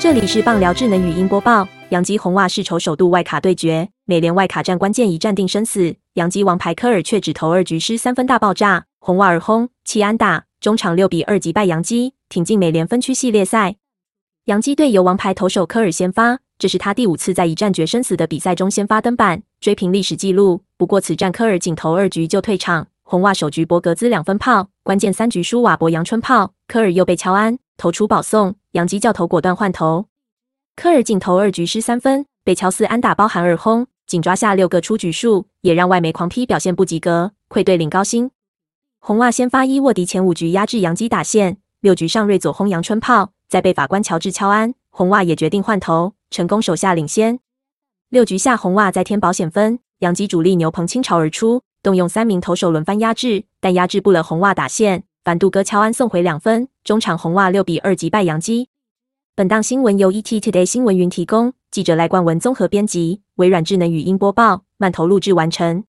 这里是棒聊智能语音播报。杨基红袜世仇首度外卡对决，美联外卡战关键一战定生死。杨基王牌科尔却只投二局失三分大爆炸，红袜二轰七安打，中场六比二击败杨基，挺进美联分区系列赛。杨基队由王牌投手科尔先发，这是他第五次在一战决生死的比赛中先发登板，追平历史纪录。不过此战科尔仅投二局就退场。红袜首局博格兹两分炮，关键三局输瓦博阳春炮，科尔又被乔安投出保送，杨基教头果断换头。科尔仅投二局失三分，被乔斯安打包含二轰，仅抓下六个出局数，也让外媒狂批表现不及格，愧对领高薪。红袜先发一卧底前五局压制杨基打线，六局上瑞左轰杨春炮，再被法官乔治敲安，红袜也决定换头，成功手下领先。六局下红袜再添保险分，杨基主力牛棚倾巢而出。动用三名投手轮番压制，但压制不了红袜打线。反杜哥乔安送回两分，中场红袜六比二击败杨基。本档新闻由 ET Today 新闻云提供，记者赖冠文综合编辑，微软智能语音播报，慢投录制完成。